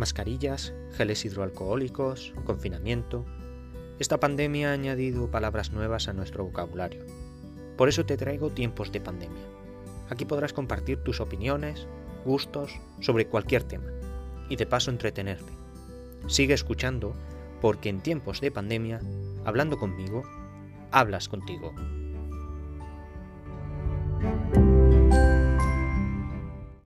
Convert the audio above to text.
mascarillas, geles hidroalcohólicos, confinamiento. Esta pandemia ha añadido palabras nuevas a nuestro vocabulario. Por eso te traigo tiempos de pandemia. Aquí podrás compartir tus opiniones, gustos sobre cualquier tema y de paso entretenerte. Sigue escuchando porque en tiempos de pandemia, hablando conmigo, hablas contigo.